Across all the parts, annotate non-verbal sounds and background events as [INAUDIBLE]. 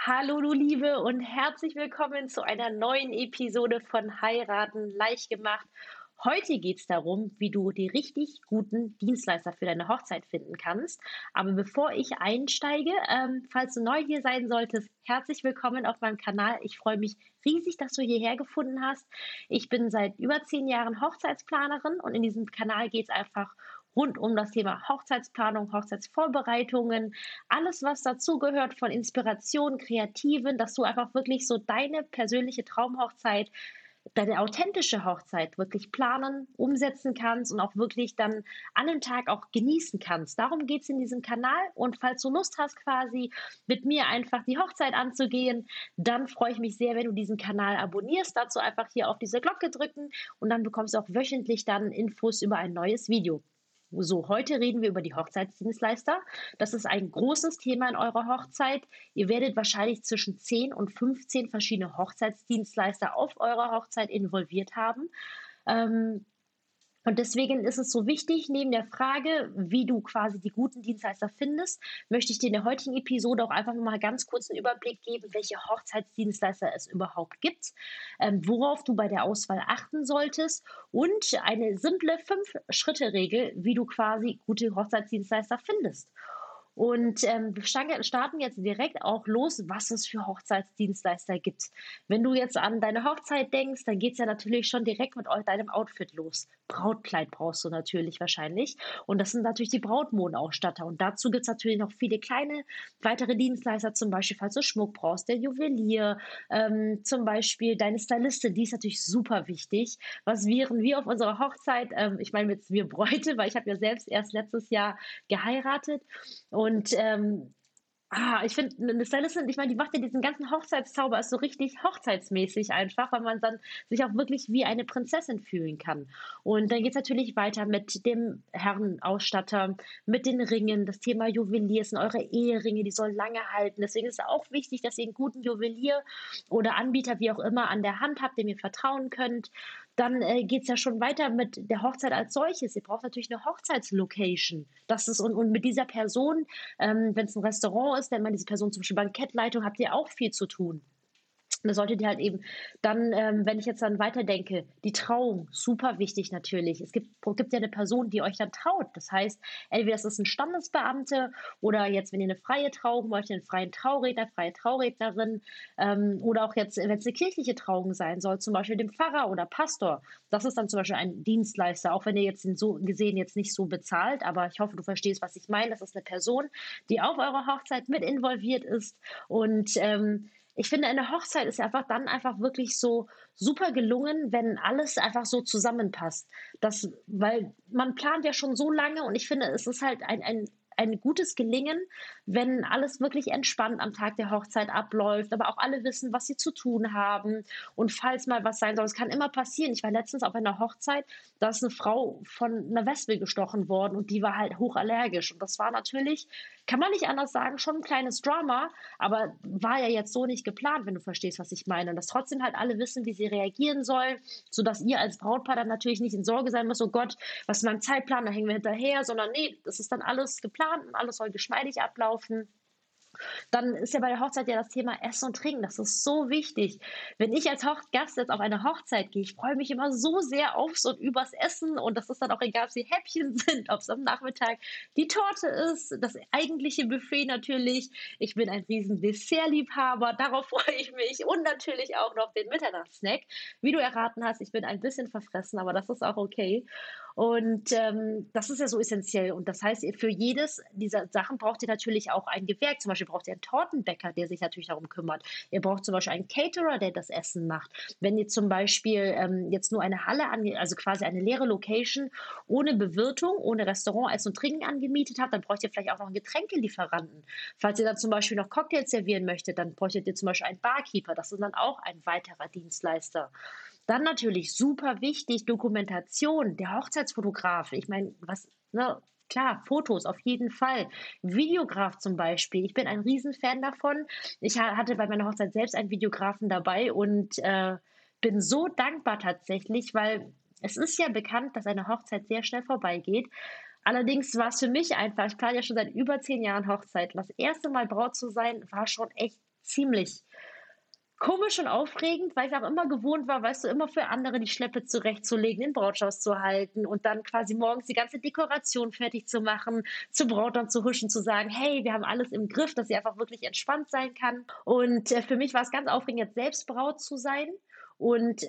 Hallo du Liebe und herzlich willkommen zu einer neuen Episode von Heiraten leicht gemacht. Heute geht es darum, wie du die richtig guten Dienstleister für deine Hochzeit finden kannst. Aber bevor ich einsteige, ähm, falls du neu hier sein solltest, herzlich willkommen auf meinem Kanal. Ich freue mich riesig, dass du hierher gefunden hast. Ich bin seit über zehn Jahren Hochzeitsplanerin und in diesem Kanal geht es einfach um rund um das Thema Hochzeitsplanung, Hochzeitsvorbereitungen, alles, was dazugehört von Inspiration, Kreativen, dass du einfach wirklich so deine persönliche Traumhochzeit deine authentische Hochzeit wirklich planen, umsetzen kannst und auch wirklich dann an dem Tag auch genießen kannst. Darum geht es in diesem Kanal. Und falls du Lust hast, quasi mit mir einfach die Hochzeit anzugehen, dann freue ich mich sehr, wenn du diesen Kanal abonnierst. Dazu einfach hier auf diese Glocke drücken und dann bekommst du auch wöchentlich dann Infos über ein neues Video. So, heute reden wir über die Hochzeitsdienstleister. Das ist ein großes Thema in eurer Hochzeit. Ihr werdet wahrscheinlich zwischen 10 und 15 verschiedene Hochzeitsdienstleister auf eurer Hochzeit involviert haben. Ähm, und deswegen ist es so wichtig, neben der Frage, wie du quasi die guten Dienstleister findest, möchte ich dir in der heutigen Episode auch einfach mal ganz kurz einen Überblick geben, welche Hochzeitsdienstleister es überhaupt gibt, ähm, worauf du bei der Auswahl achten solltest und eine simple Fünf-Schritte-Regel, wie du quasi gute Hochzeitsdienstleister findest. Und ähm, wir starten jetzt direkt auch los, was es für Hochzeitsdienstleister gibt. Wenn du jetzt an deine Hochzeit denkst, dann geht es ja natürlich schon direkt mit deinem Outfit los. Brautkleid brauchst du natürlich wahrscheinlich. Und das sind natürlich die Brautmodenausstatter. Und dazu gibt es natürlich noch viele kleine weitere Dienstleister, zum Beispiel, falls du Schmuck brauchst, der Juwelier, ähm, zum Beispiel deine Stylistin, die ist natürlich super wichtig. Was wären wir auf unserer Hochzeit? Ähm, ich meine jetzt wir Bräute, weil ich habe ja selbst erst letztes Jahr geheiratet. Und und ähm, ah, ich finde, eine Stylistin, ich meine, die macht ja diesen ganzen Hochzeitszauber ist so richtig hochzeitsmäßig einfach, weil man dann sich auch wirklich wie eine Prinzessin fühlen kann. Und dann geht es natürlich weiter mit dem Herrenausstatter, mit den Ringen. Das Thema Juwelier sind eure Eheringe, die sollen lange halten. Deswegen ist es auch wichtig, dass ihr einen guten Juwelier oder Anbieter, wie auch immer, an der Hand habt, dem ihr vertrauen könnt. Dann äh, geht es ja schon weiter mit der Hochzeit als solches. Ihr braucht natürlich eine Hochzeitslocation. Das ist und, und mit dieser Person, ähm, wenn es ein Restaurant ist, wenn man diese Person zum Beispiel Bankettleitung, habt ihr auch viel zu tun. Da solltet ihr halt eben dann, ähm, wenn ich jetzt dann weiterdenke, die Trauung, super wichtig natürlich. Es gibt, gibt ja eine Person, die euch dann traut. Das heißt, entweder ist es ein Standesbeamte oder jetzt, wenn ihr eine freie Trauung möchtet, einen freien Trauredner, freie Traurednerin ähm, oder auch jetzt, wenn es eine kirchliche Trauung sein soll, zum Beispiel dem Pfarrer oder Pastor. Das ist dann zum Beispiel ein Dienstleister, auch wenn ihr jetzt so gesehen jetzt nicht so bezahlt, aber ich hoffe, du verstehst, was ich meine. Das ist eine Person, die auf eurer Hochzeit mit involviert ist und ähm, ich finde, eine Hochzeit ist einfach dann einfach wirklich so super gelungen, wenn alles einfach so zusammenpasst. Das, weil man plant ja schon so lange und ich finde, es ist halt ein, ein ein gutes Gelingen, wenn alles wirklich entspannt am Tag der Hochzeit abläuft, aber auch alle wissen, was sie zu tun haben. Und falls mal was sein soll, es kann immer passieren. Ich war letztens auf einer Hochzeit, da ist eine Frau von einer Wespe gestochen worden und die war halt hochallergisch. Und das war natürlich, kann man nicht anders sagen, schon ein kleines Drama, aber war ja jetzt so nicht geplant, wenn du verstehst, was ich meine. Und dass trotzdem halt alle wissen, wie sie reagieren sollen, sodass ihr als Brautpaar dann natürlich nicht in Sorge sein müsst, oh Gott, was ist mein Zeitplan, da hängen wir hinterher, sondern nee, das ist dann alles geplant und alles soll geschmeidig ablaufen. Dann ist ja bei der Hochzeit ja das Thema Essen und Trinken. Das ist so wichtig. Wenn ich als Gast jetzt auf eine Hochzeit gehe, ich freue mich immer so sehr aufs und übers Essen. Und das ist dann auch egal, ob sie Häppchen [LAUGHS] sind, ob es am Nachmittag die Torte ist, das eigentliche Buffet natürlich. Ich bin ein riesen Dessertliebhaber. Darauf [LAUGHS] freue ich mich. Und natürlich auch noch den Mitternachtssnack. Wie du erraten hast, ich bin ein bisschen verfressen, aber das ist auch okay. Und ähm, das ist ja so essentiell. Und das heißt, für jedes dieser Sachen braucht ihr natürlich auch ein Gewerk. Zum Beispiel braucht ihr einen Tortenbäcker, der sich natürlich darum kümmert. Ihr braucht zum Beispiel einen Caterer, der das Essen macht. Wenn ihr zum Beispiel ähm, jetzt nur eine Halle, also quasi eine leere Location ohne Bewirtung, ohne Restaurant, Essen und Trinken angemietet habt, dann braucht ihr vielleicht auch noch einen Getränkelieferanten. Falls ihr dann zum Beispiel noch Cocktails servieren möchtet, dann bräuchtet ihr zum Beispiel einen Barkeeper. Das ist dann auch ein weiterer Dienstleister. Dann natürlich super wichtig Dokumentation, der Hochzeitsfotograf. Ich meine, was, ne, klar, Fotos auf jeden Fall. Videograf zum Beispiel. Ich bin ein Riesenfan davon. Ich hatte bei meiner Hochzeit selbst einen Videografen dabei und äh, bin so dankbar tatsächlich, weil es ist ja bekannt, dass eine Hochzeit sehr schnell vorbeigeht. Allerdings war es für mich einfach, ich plane ja schon seit über zehn Jahren Hochzeit. Das erste Mal Braut zu sein, war schon echt ziemlich komisch und aufregend, weil ich auch immer gewohnt war, weißt du, immer für andere die Schleppe zurechtzulegen, den Brautstrauß zu halten und dann quasi morgens die ganze Dekoration fertig zu machen, zur Braut dann zu huschen, zu sagen, hey, wir haben alles im Griff, dass sie einfach wirklich entspannt sein kann. Und äh, für mich war es ganz aufregend, jetzt selbst Braut zu sein und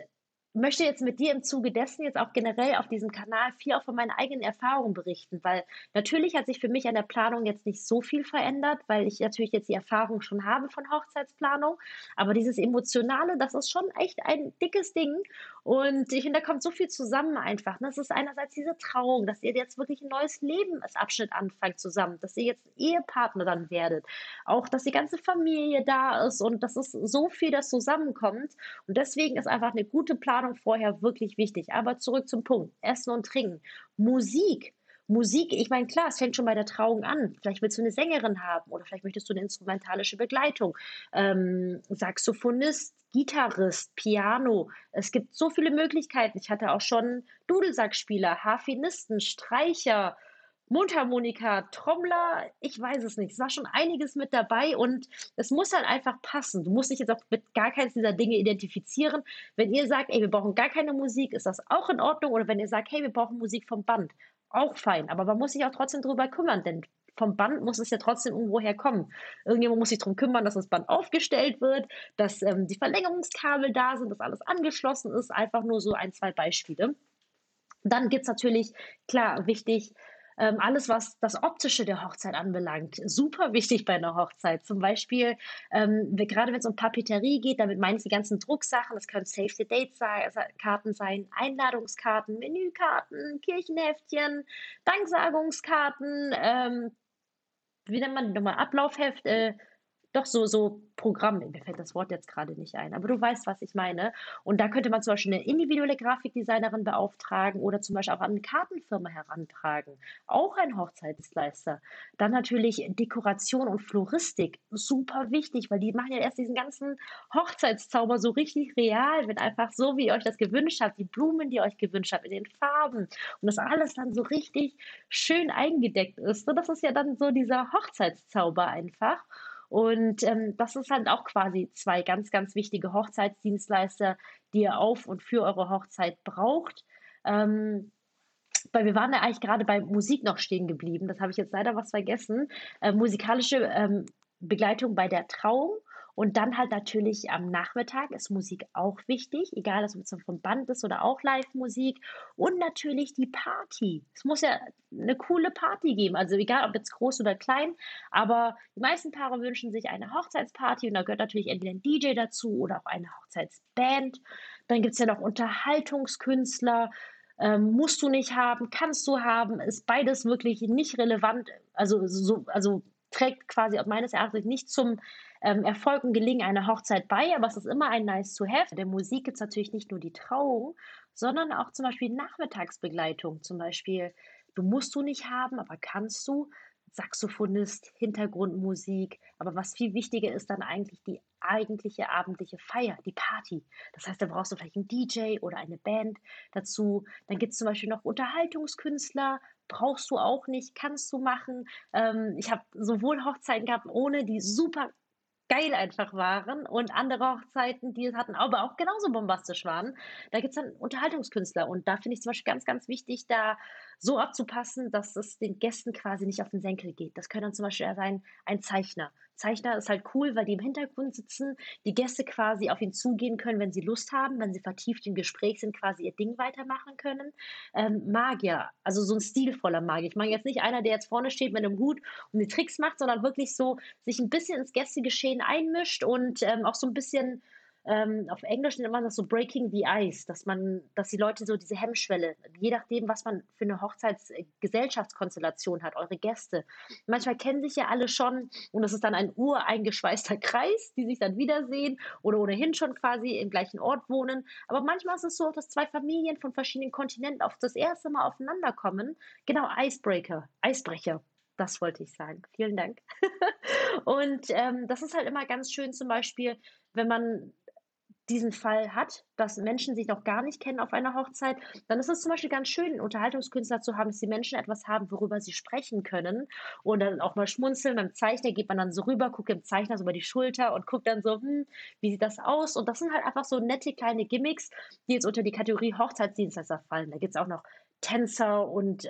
möchte jetzt mit dir im Zuge dessen jetzt auch generell auf diesem Kanal viel auch von meinen eigenen Erfahrungen berichten, weil natürlich hat sich für mich an der Planung jetzt nicht so viel verändert, weil ich natürlich jetzt die Erfahrung schon habe von Hochzeitsplanung, aber dieses Emotionale, das ist schon echt ein dickes Ding und ich finde, da kommt so viel zusammen einfach. Das ist einerseits diese Trauung, dass ihr jetzt wirklich ein neues Leben als Abschnitt anfangt zusammen, dass ihr jetzt Ehepartner dann werdet, auch, dass die ganze Familie da ist und das ist so viel, das zusammenkommt und deswegen ist einfach eine gute Planung vorher wirklich wichtig. Aber zurück zum Punkt. Essen und Trinken. Musik. Musik, ich meine, klar, es fängt schon bei der Trauung an. Vielleicht willst du eine Sängerin haben oder vielleicht möchtest du eine instrumentalische Begleitung. Ähm, Saxophonist, Gitarrist, Piano. Es gibt so viele Möglichkeiten. Ich hatte auch schon Dudelsackspieler, Harfenisten, Streicher, Mundharmonika, Trommler, ich weiß es nicht. Es war schon einiges mit dabei und es muss halt einfach passen. Du musst dich jetzt auch mit gar keins dieser Dinge identifizieren. Wenn ihr sagt, ey, wir brauchen gar keine Musik, ist das auch in Ordnung. Oder wenn ihr sagt, hey, wir brauchen Musik vom Band, auch fein. Aber man muss sich auch trotzdem drüber kümmern, denn vom Band muss es ja trotzdem irgendwo herkommen. Irgendjemand muss sich darum kümmern, dass das Band aufgestellt wird, dass ähm, die Verlängerungskabel da sind, dass alles angeschlossen ist. Einfach nur so ein, zwei Beispiele. Dann gibt es natürlich, klar, wichtig, ähm, alles, was das Optische der Hochzeit anbelangt, super wichtig bei einer Hochzeit. Zum Beispiel, ähm, gerade wenn es um Papeterie geht, damit meine ich die ganzen Drucksachen, das können Save the Date-Karten sein, Einladungskarten, Menükarten, Kirchenheftchen, Danksagungskarten, ähm, wie nennt man die nochmal, Ablaufheft, äh, doch so, so Programm, mir fällt das Wort jetzt gerade nicht ein, aber du weißt, was ich meine. Und da könnte man zum Beispiel eine individuelle Grafikdesignerin beauftragen oder zum Beispiel auch an eine Kartenfirma herantragen. Auch ein Hochzeitsleister. Dann natürlich Dekoration und Floristik, super wichtig, weil die machen ja erst diesen ganzen Hochzeitszauber so richtig real, wenn einfach so, wie ihr euch das gewünscht habt, die Blumen, die ihr euch gewünscht habt, in den Farben und das alles dann so richtig schön eingedeckt ist. Und das ist ja dann so dieser Hochzeitszauber einfach. Und ähm, das ist halt auch quasi zwei ganz, ganz wichtige Hochzeitsdienstleister, die ihr auf und für eure Hochzeit braucht. Ähm, weil wir waren ja eigentlich gerade bei Musik noch stehen geblieben. Das habe ich jetzt leider was vergessen. Äh, musikalische ähm, Begleitung bei der Trauung und dann halt natürlich am Nachmittag ist Musik auch wichtig, egal ob es vom Band ist oder auch Live-Musik. Und natürlich die Party. Es muss ja eine coole Party geben. Also egal ob jetzt groß oder klein, aber die meisten Paare wünschen sich eine Hochzeitsparty und da gehört natürlich entweder ein DJ dazu oder auch eine Hochzeitsband. Dann gibt es ja noch Unterhaltungskünstler. Ähm, musst du nicht haben, kannst du haben, ist beides wirklich nicht relevant. Also, so, also trägt quasi meines Erachtens nicht zum ähm, Erfolg und Gelingen einer Hochzeit bei, aber es ist immer ein nice to have. Der Musik gibt es natürlich nicht nur die Trauung, sondern auch zum Beispiel Nachmittagsbegleitung. Zum Beispiel, du musst du nicht haben, aber kannst du. Saxophonist, Hintergrundmusik. Aber was viel wichtiger ist dann eigentlich die eigentliche abendliche Feier, die Party. Das heißt, da brauchst du vielleicht einen DJ oder eine Band dazu. Dann gibt es zum Beispiel noch Unterhaltungskünstler, brauchst du auch nicht, kannst du machen. Ähm, ich habe sowohl Hochzeiten gehabt ohne, die super geil einfach waren und andere Hochzeiten, die hatten, aber auch genauso bombastisch waren. Da gibt es dann Unterhaltungskünstler und da finde ich zum Beispiel ganz, ganz wichtig, da so abzupassen, dass es den Gästen quasi nicht auf den Senkel geht. Das könnte dann zum Beispiel sein ein Zeichner. Zeichner ist halt cool, weil die im Hintergrund sitzen, die Gäste quasi auf ihn zugehen können, wenn sie Lust haben, wenn sie vertieft im Gespräch sind, quasi ihr Ding weitermachen können. Ähm, Magier, also so ein stilvoller Magier. Ich meine jetzt nicht einer, der jetzt vorne steht mit einem Hut und die Tricks macht, sondern wirklich so sich ein bisschen ins Gästegeschehen einmischt und ähm, auch so ein bisschen ähm, auf Englisch nennt man das so Breaking the Ice, dass man, dass die Leute so diese Hemmschwelle, je nachdem, was man für eine Hochzeitsgesellschaftskonstellation hat, eure Gäste. Manchmal kennen sich ja alle schon und es ist dann ein ureingeschweißter [LAUGHS] Kreis, die sich dann wiedersehen oder ohnehin schon quasi im gleichen Ort wohnen. Aber manchmal ist es so, dass zwei Familien von verschiedenen Kontinenten auf das erste Mal aufeinander kommen. Genau, Icebreaker, Eisbrecher. Das wollte ich sagen. Vielen Dank. [LAUGHS] und ähm, das ist halt immer ganz schön, zum Beispiel, wenn man diesen Fall hat, dass Menschen sich noch gar nicht kennen auf einer Hochzeit, dann ist es zum Beispiel ganz schön, einen Unterhaltungskünstler zu haben, dass die Menschen etwas haben, worüber sie sprechen können und dann auch mal schmunzeln. Beim Zeichner geht man dann so rüber, guckt dem Zeichner so über die Schulter und guckt dann so, hm, wie sieht das aus? Und das sind halt einfach so nette kleine Gimmicks, die jetzt unter die Kategorie Hochzeitsdienstleister fallen. Da gibt es auch noch Tänzer und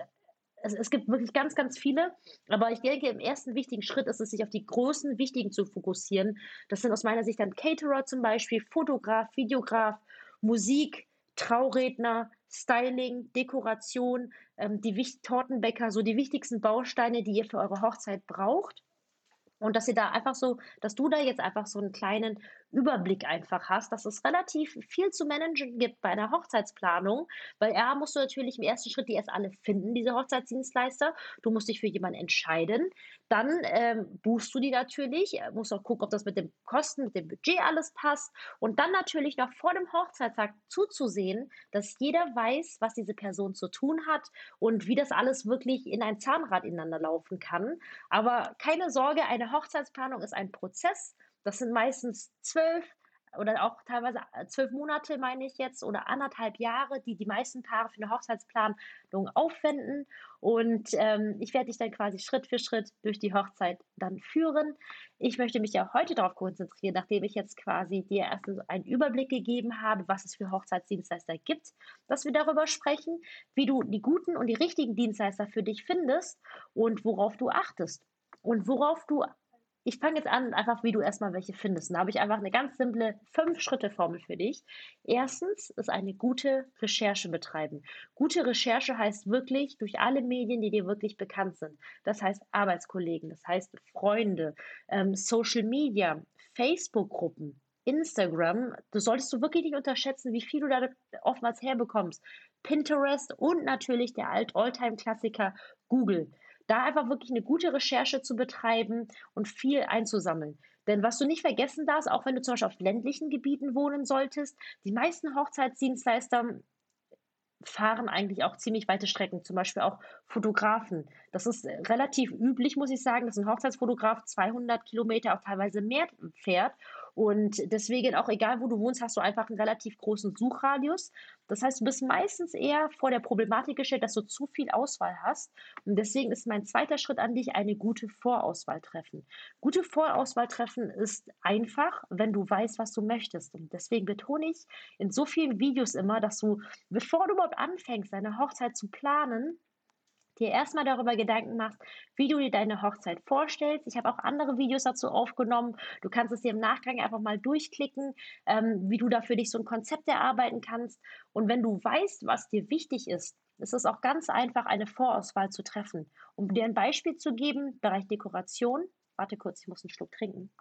es, es, gibt wirklich ganz, ganz viele. Aber ich denke, im ersten wichtigen Schritt ist es, sich auf die großen, wichtigen zu fokussieren. Das sind aus meiner Sicht dann Caterer zum Beispiel, Fotograf, Videograf, Musik, Trauredner, Styling, Dekoration, ähm, die Tortenbäcker, so die wichtigsten Bausteine, die ihr für eure Hochzeit braucht. Und dass ihr da einfach so, dass du da jetzt einfach so einen kleinen Überblick einfach hast, dass es relativ viel zu managen gibt bei einer Hochzeitsplanung, weil er musst du natürlich im ersten Schritt die erst alle finden, diese Hochzeitsdienstleister. Du musst dich für jemanden entscheiden. Dann ähm, buchst du die natürlich, musst auch gucken, ob das mit dem Kosten, mit dem Budget alles passt. Und dann natürlich noch vor dem Hochzeitstag zuzusehen, dass jeder weiß, was diese Person zu tun hat und wie das alles wirklich in ein Zahnrad ineinander laufen kann. Aber keine Sorge, eine Hochzeitsplanung ist ein Prozess. Das sind meistens zwölf oder auch teilweise äh, zwölf Monate, meine ich jetzt, oder anderthalb Jahre, die die meisten Paare für eine Hochzeitsplanung aufwenden. Und ähm, ich werde dich dann quasi Schritt für Schritt durch die Hochzeit dann führen. Ich möchte mich ja heute darauf konzentrieren, nachdem ich jetzt quasi dir erst einen Überblick gegeben habe, was es für Hochzeitsdienstleister gibt, dass wir darüber sprechen, wie du die guten und die richtigen Dienstleister für dich findest und worauf du achtest. Und worauf du ich fange jetzt an, einfach wie du erstmal welche findest. da habe ich einfach eine ganz simple Fünf-Schritte-Formel für dich. Erstens ist eine gute Recherche betreiben. Gute Recherche heißt wirklich durch alle Medien, die dir wirklich bekannt sind. Das heißt Arbeitskollegen, das heißt Freunde, ähm, Social Media, Facebook-Gruppen, Instagram. Du solltest du wirklich nicht unterschätzen, wie viel du da oftmals herbekommst. Pinterest und natürlich der Alt-Alltime-Klassiker Google da einfach wirklich eine gute Recherche zu betreiben und viel einzusammeln. Denn was du nicht vergessen darfst, auch wenn du zum Beispiel auf ländlichen Gebieten wohnen solltest, die meisten Hochzeitsdienstleister fahren eigentlich auch ziemlich weite Strecken, zum Beispiel auch Fotografen. Das ist relativ üblich, muss ich sagen, dass ein Hochzeitsfotograf 200 Kilometer, auch teilweise mehr fährt. Und deswegen, auch egal wo du wohnst, hast du einfach einen relativ großen Suchradius. Das heißt, du bist meistens eher vor der Problematik gestellt, dass du zu viel Auswahl hast. Und deswegen ist mein zweiter Schritt an dich, eine gute Vorauswahl treffen. Gute Vorauswahl treffen ist einfach, wenn du weißt, was du möchtest. Und deswegen betone ich in so vielen Videos immer, dass du, bevor du überhaupt anfängst, deine Hochzeit zu planen, dir erstmal darüber Gedanken machst, wie du dir deine Hochzeit vorstellst. Ich habe auch andere Videos dazu aufgenommen. Du kannst es dir im Nachgang einfach mal durchklicken, ähm, wie du da für dich so ein Konzept erarbeiten kannst. Und wenn du weißt, was dir wichtig ist, ist es auch ganz einfach, eine Vorauswahl zu treffen. Um dir ein Beispiel zu geben, Bereich Dekoration. Warte kurz, ich muss einen Schluck trinken.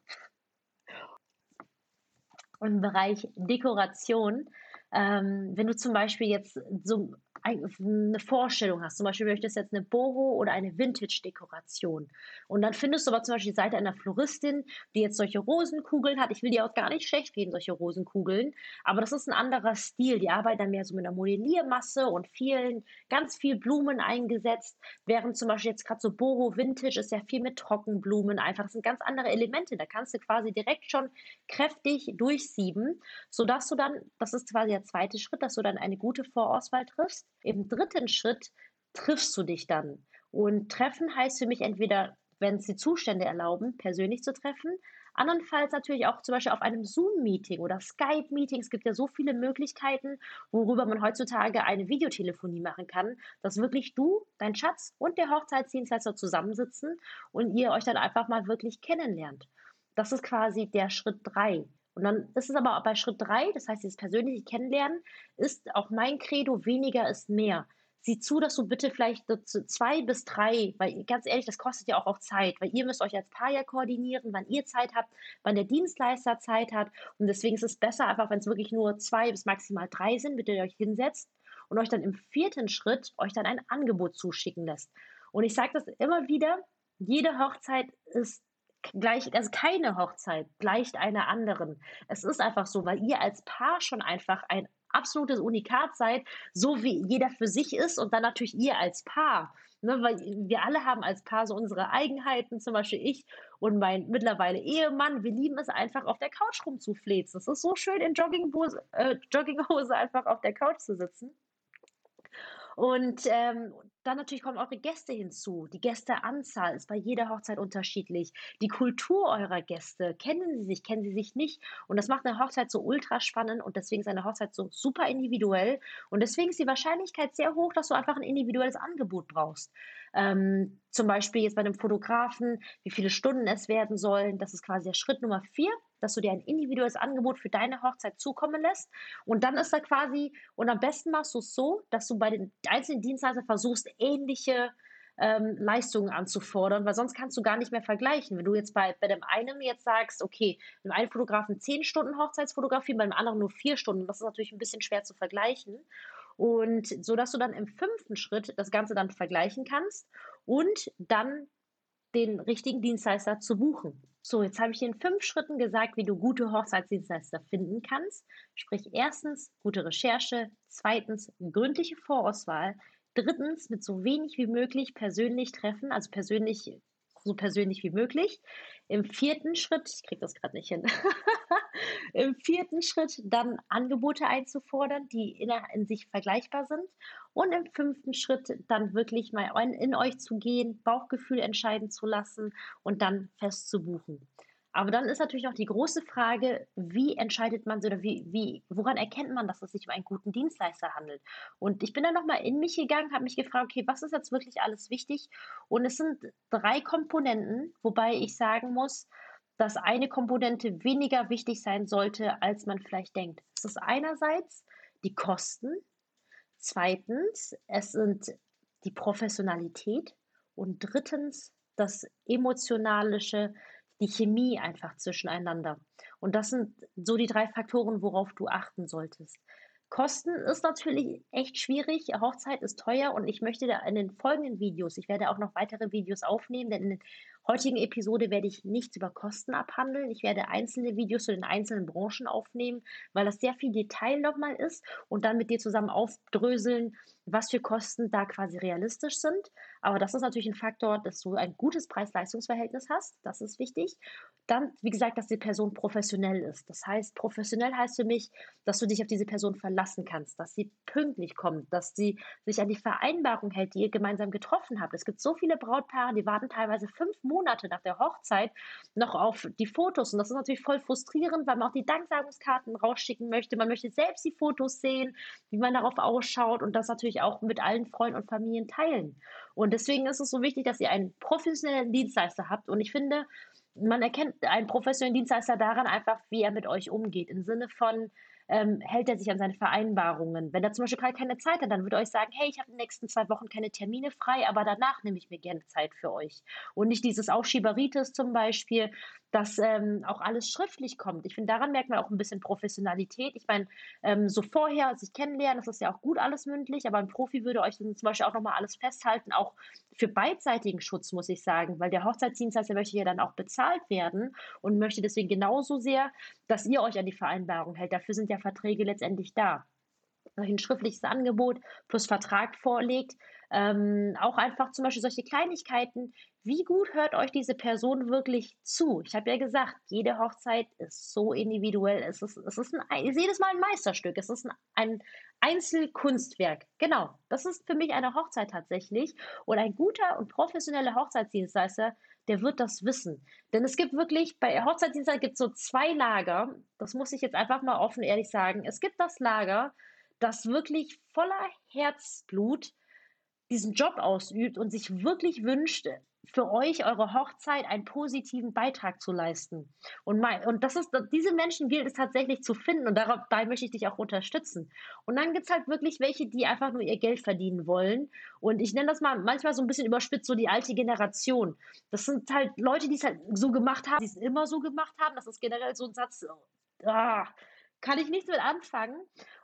Im Bereich Dekoration, ähm, wenn du zum Beispiel jetzt so eine Vorstellung hast. Zum Beispiel möchtest du jetzt eine Boho oder eine Vintage-Dekoration. Und dann findest du aber zum Beispiel die Seite einer Floristin, die jetzt solche Rosenkugeln hat. Ich will dir auch gar nicht schlecht reden, solche Rosenkugeln. Aber das ist ein anderer Stil. Die arbeiten dann mehr so mit einer Modelliermasse und vielen, ganz viel Blumen eingesetzt. Während zum Beispiel jetzt gerade so Boho Vintage ist ja viel mit Trockenblumen einfach. Das sind ganz andere Elemente. Da kannst du quasi direkt schon kräftig durchsieben, sodass du dann, das ist quasi der zweite Schritt, dass du dann eine gute Vorauswahl triffst im dritten Schritt triffst du dich dann. Und treffen heißt für mich entweder, wenn es die Zustände erlauben, persönlich zu treffen. Andernfalls natürlich auch zum Beispiel auf einem Zoom-Meeting oder Skype-Meeting. Es gibt ja so viele Möglichkeiten, worüber man heutzutage eine Videotelefonie machen kann, dass wirklich du, dein Schatz und der Hochzeitsdienstleister zusammensitzen und ihr euch dann einfach mal wirklich kennenlernt. Das ist quasi der Schritt drei. Und dann ist es aber bei Schritt drei, das heißt, dieses persönliche Kennenlernen, ist auch mein Credo, weniger ist mehr. Sieh zu, dass du bitte vielleicht zwei bis drei, weil ganz ehrlich, das kostet ja auch, auch Zeit, weil ihr müsst euch als Paar ja koordinieren, wann ihr Zeit habt, wann der Dienstleister Zeit hat. Und deswegen ist es besser, einfach wenn es wirklich nur zwei bis maximal drei sind, bitte ihr euch hinsetzt und euch dann im vierten Schritt euch dann ein Angebot zuschicken lässt. Und ich sage das immer wieder, jede Hochzeit ist gleich, also keine Hochzeit gleicht einer anderen. Es ist einfach so, weil ihr als Paar schon einfach ein absolutes Unikat seid, so wie jeder für sich ist und dann natürlich ihr als Paar. Ne, weil wir alle haben als Paar so unsere Eigenheiten, zum Beispiel ich und mein mittlerweile Ehemann, wir lieben es einfach auf der Couch rumzuflezen. Es ist so schön in Jogginghose, äh, Jogginghose einfach auf der Couch zu sitzen. Und ähm, dann natürlich kommen eure Gäste hinzu. Die Gästeanzahl ist bei jeder Hochzeit unterschiedlich. Die Kultur eurer Gäste, kennen sie sich, kennen sie sich nicht. Und das macht eine Hochzeit so ultra spannend und deswegen ist eine Hochzeit so super individuell. Und deswegen ist die Wahrscheinlichkeit sehr hoch, dass du einfach ein individuelles Angebot brauchst. Ähm, zum Beispiel jetzt bei einem Fotografen, wie viele Stunden es werden sollen. Das ist quasi der Schritt Nummer vier dass du dir ein individuelles Angebot für deine Hochzeit zukommen lässt. Und dann ist da quasi, und am besten machst du es so, dass du bei den einzelnen Dienstleistern versuchst, ähnliche ähm, Leistungen anzufordern, weil sonst kannst du gar nicht mehr vergleichen. Wenn du jetzt bei, bei dem einen jetzt sagst, okay, mit einem Fotografen zehn Stunden Hochzeitsfotografie, bei dem anderen nur vier Stunden, das ist natürlich ein bisschen schwer zu vergleichen. Und so dass du dann im fünften Schritt das Ganze dann vergleichen kannst und dann den richtigen Dienstleister zu buchen. So, jetzt habe ich dir in fünf Schritten gesagt, wie du gute Hochzeitsdienstleister finden kannst. Sprich, erstens gute Recherche, zweitens gründliche Vorauswahl, drittens mit so wenig wie möglich persönlich treffen, also persönlich so persönlich wie möglich. Im vierten Schritt, ich kriege das gerade nicht hin, [LAUGHS] im vierten Schritt dann Angebote einzufordern, die in, in, sich vergleichbar sind. Und im fünften Schritt dann wirklich mal in, in euch zu gehen, Bauchgefühl entscheiden zu lassen und dann fest zu buchen. Aber dann ist natürlich noch die große Frage, wie entscheidet man oder wie, wie, woran erkennt man, dass es sich um einen guten Dienstleister handelt? Und ich bin dann nochmal in mich gegangen, habe mich gefragt, okay, was ist jetzt wirklich alles wichtig? Und es sind drei Komponenten, wobei ich sagen muss, dass eine Komponente weniger wichtig sein sollte, als man vielleicht denkt. Es ist einerseits die Kosten, zweitens, es sind die Professionalität und drittens das emotionalische, die Chemie einfach zwischeneinander. Und das sind so die drei Faktoren, worauf du achten solltest. Kosten ist natürlich echt schwierig. Hochzeit ist teuer und ich möchte da in den folgenden Videos, ich werde auch noch weitere Videos aufnehmen, denn in den heutigen Episode werde ich nichts über Kosten abhandeln. Ich werde einzelne Videos zu den einzelnen Branchen aufnehmen, weil das sehr viel Detail nochmal ist und dann mit dir zusammen aufdröseln, was für Kosten da quasi realistisch sind. Aber das ist natürlich ein Faktor, dass du ein gutes Preis-Leistungs-Verhältnis hast. Das ist wichtig. Dann, wie gesagt, dass die Person professionell ist. Das heißt, professionell heißt für mich, dass du dich auf diese Person verlassen kannst, dass sie pünktlich kommt, dass sie sich an die Vereinbarung hält, die ihr gemeinsam getroffen habt. Es gibt so viele Brautpaare, die warten teilweise fünf Monate Monate nach der Hochzeit noch auf die Fotos. Und das ist natürlich voll frustrierend, weil man auch die Danksagungskarten rausschicken möchte. Man möchte selbst die Fotos sehen, wie man darauf ausschaut und das natürlich auch mit allen Freunden und Familien teilen. Und deswegen ist es so wichtig, dass ihr einen professionellen Dienstleister habt. Und ich finde, man erkennt einen professionellen Dienstleister daran einfach, wie er mit euch umgeht. Im Sinne von, ähm, hält er sich an seine Vereinbarungen. Wenn er zum Beispiel gerade keine Zeit hat, dann würde er euch sagen, hey, ich habe in den nächsten zwei Wochen keine Termine frei, aber danach nehme ich mir gerne Zeit für euch. Und nicht dieses Aufschieberitis zum Beispiel, dass ähm, auch alles schriftlich kommt. Ich finde, daran merkt man auch ein bisschen Professionalität. Ich meine, ähm, so vorher sich kennenlernen, das ist ja auch gut alles mündlich, aber ein Profi würde euch dann zum Beispiel auch nochmal alles festhalten, auch für beidseitigen Schutz, muss ich sagen, weil der Hochzeitsdienstleister möchte ja dann auch bezahlt werden und möchte deswegen genauso sehr, dass ihr euch an die Vereinbarung hält. Dafür sind ja Verträge letztendlich da ein schriftliches Angebot plus Vertrag vorlegt. Ähm, auch einfach zum Beispiel solche Kleinigkeiten. Wie gut hört euch diese Person wirklich zu? Ich habe ja gesagt, jede Hochzeit ist so individuell. Es ist, es ist ein, jedes Mal ein Meisterstück. Es ist ein, ein Einzelkunstwerk. Genau, das ist für mich eine Hochzeit tatsächlich. Und ein guter und professioneller Hochzeitsdienstleister, der wird das wissen. Denn es gibt wirklich, bei Hochzeitsdienstleistern gibt es so zwei Lager. Das muss ich jetzt einfach mal offen ehrlich sagen. Es gibt das Lager, das wirklich voller Herzblut diesen Job ausübt und sich wirklich wünscht, für euch, eure Hochzeit, einen positiven Beitrag zu leisten. Und, mein, und das ist, diese Menschen gilt es tatsächlich zu finden und dabei möchte ich dich auch unterstützen. Und dann gibt es halt wirklich welche, die einfach nur ihr Geld verdienen wollen. Und ich nenne das mal manchmal so ein bisschen überspitzt, so die alte Generation. Das sind halt Leute, die es halt so gemacht haben, die es immer so gemacht haben. Das ist generell so ein Satz, ah, kann ich nichts mit anfangen.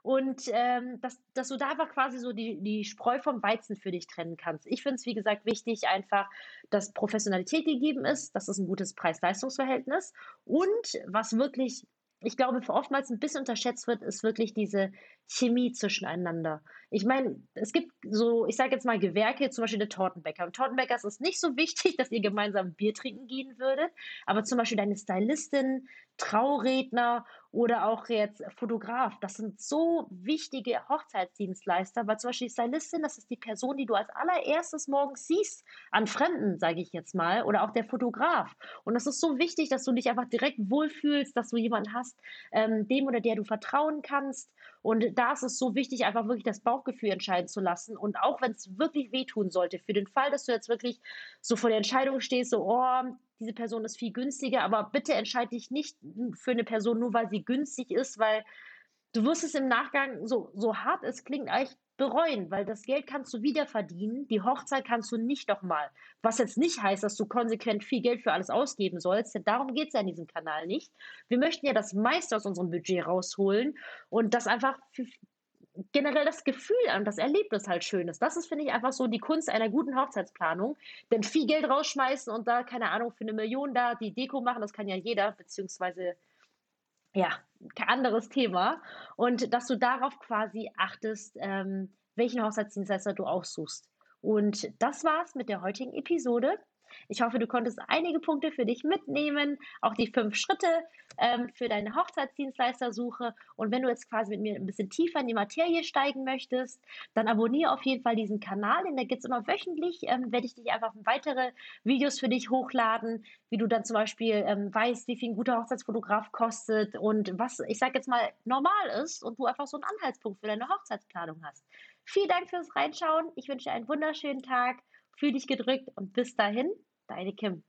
Und ähm, dass, dass du da einfach quasi so die, die Spreu vom Weizen für dich trennen kannst. Ich finde es, wie gesagt, wichtig, einfach, dass Professionalität gegeben ist, dass es ein gutes Preis-Leistungs-Verhältnis und was wirklich ich glaube, oftmals ein bisschen unterschätzt wird, ist wirklich diese Chemie zwischeneinander. Ich meine, es gibt so, ich sage jetzt mal Gewerke, zum Beispiel der Tortenbäcker. Im Tortenbäcker ist nicht so wichtig, [LAUGHS] dass ihr gemeinsam Bier trinken gehen würdet, aber zum Beispiel deine Stylistin, Trauredner oder auch jetzt Fotograf, das sind so wichtige Hochzeitsdienstleister, weil zum Beispiel die Stylistin, das ist die Person, die du als allererstes morgens siehst, an Fremden, sage ich jetzt mal, oder auch der Fotograf. Und das ist so wichtig, dass du dich einfach direkt wohlfühlst, dass du jemanden hast, ähm, dem oder der du vertrauen kannst. Und da ist es so wichtig, einfach wirklich das Bauchgefühl entscheiden zu lassen. Und auch wenn es wirklich wehtun sollte, für den Fall, dass du jetzt wirklich so vor der Entscheidung stehst, so, oh, diese Person ist viel günstiger, aber bitte entscheide dich nicht für eine Person nur, weil sie günstig ist, weil du wirst es im Nachgang, so, so hart es klingt, eigentlich bereuen, weil das Geld kannst du wieder verdienen, die Hochzeit kannst du nicht nochmal. Was jetzt nicht heißt, dass du konsequent viel Geld für alles ausgeben sollst, denn darum geht es ja in diesem Kanal nicht. Wir möchten ja das meiste aus unserem Budget rausholen und das einfach für, generell das Gefühl an, das Erlebnis halt schön ist. Das ist, finde ich, einfach so die Kunst einer guten Hochzeitsplanung. Denn viel Geld rausschmeißen und da, keine Ahnung, für eine Million da die Deko machen, das kann ja jeder, beziehungsweise ja, kein anderes Thema. Und dass du darauf quasi achtest, ähm, welchen Hochzeitsdienstleister du aussuchst. Und das war's mit der heutigen Episode. Ich hoffe, du konntest einige Punkte für dich mitnehmen, auch die fünf Schritte ähm, für deine Hochzeitsdienstleistersuche. Und wenn du jetzt quasi mit mir ein bisschen tiefer in die Materie steigen möchtest, dann abonniere auf jeden Fall diesen Kanal, denn da gibt es immer wöchentlich, ähm, werde ich dich einfach weitere Videos für dich hochladen, wie du dann zum Beispiel ähm, weißt, wie viel ein guter Hochzeitsfotograf kostet und was, ich sage jetzt mal, normal ist und du einfach so einen Anhaltspunkt für deine Hochzeitsplanung hast. Vielen Dank fürs Reinschauen. Ich wünsche dir einen wunderschönen Tag. Fühl dich gedrückt und bis dahin, deine Kim.